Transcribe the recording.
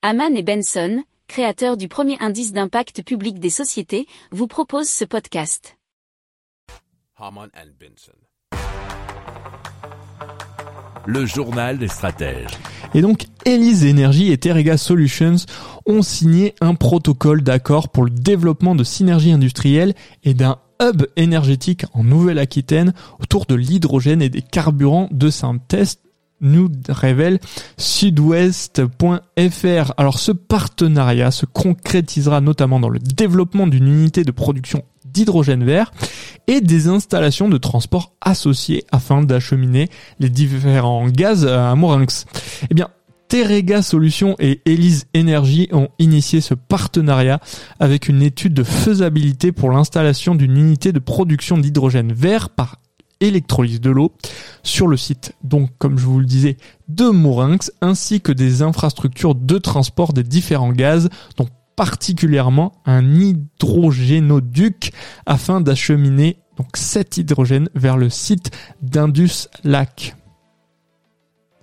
Haman et Benson, créateurs du premier indice d'impact public des sociétés, vous proposent ce podcast. Haman and Benson. Le journal des stratèges. Et donc, Elise Energy et Terega Solutions ont signé un protocole d'accord pour le développement de synergies industrielles et d'un hub énergétique en Nouvelle-Aquitaine autour de l'hydrogène et des carburants de synthèse nous révèle sudouest.fr. Alors ce partenariat se concrétisera notamment dans le développement d'une unité de production d'hydrogène vert et des installations de transport associées afin d'acheminer les différents gaz à Morinx. Eh bien, Terega Solutions et Elise Energy ont initié ce partenariat avec une étude de faisabilité pour l'installation d'une unité de production d'hydrogène vert par électrolyse de l'eau sur le site, donc comme je vous le disais, de Morinx, ainsi que des infrastructures de transport des différents gaz, donc particulièrement un hydrogénoduc afin d'acheminer donc cet hydrogène vers le site d'Indus Lac.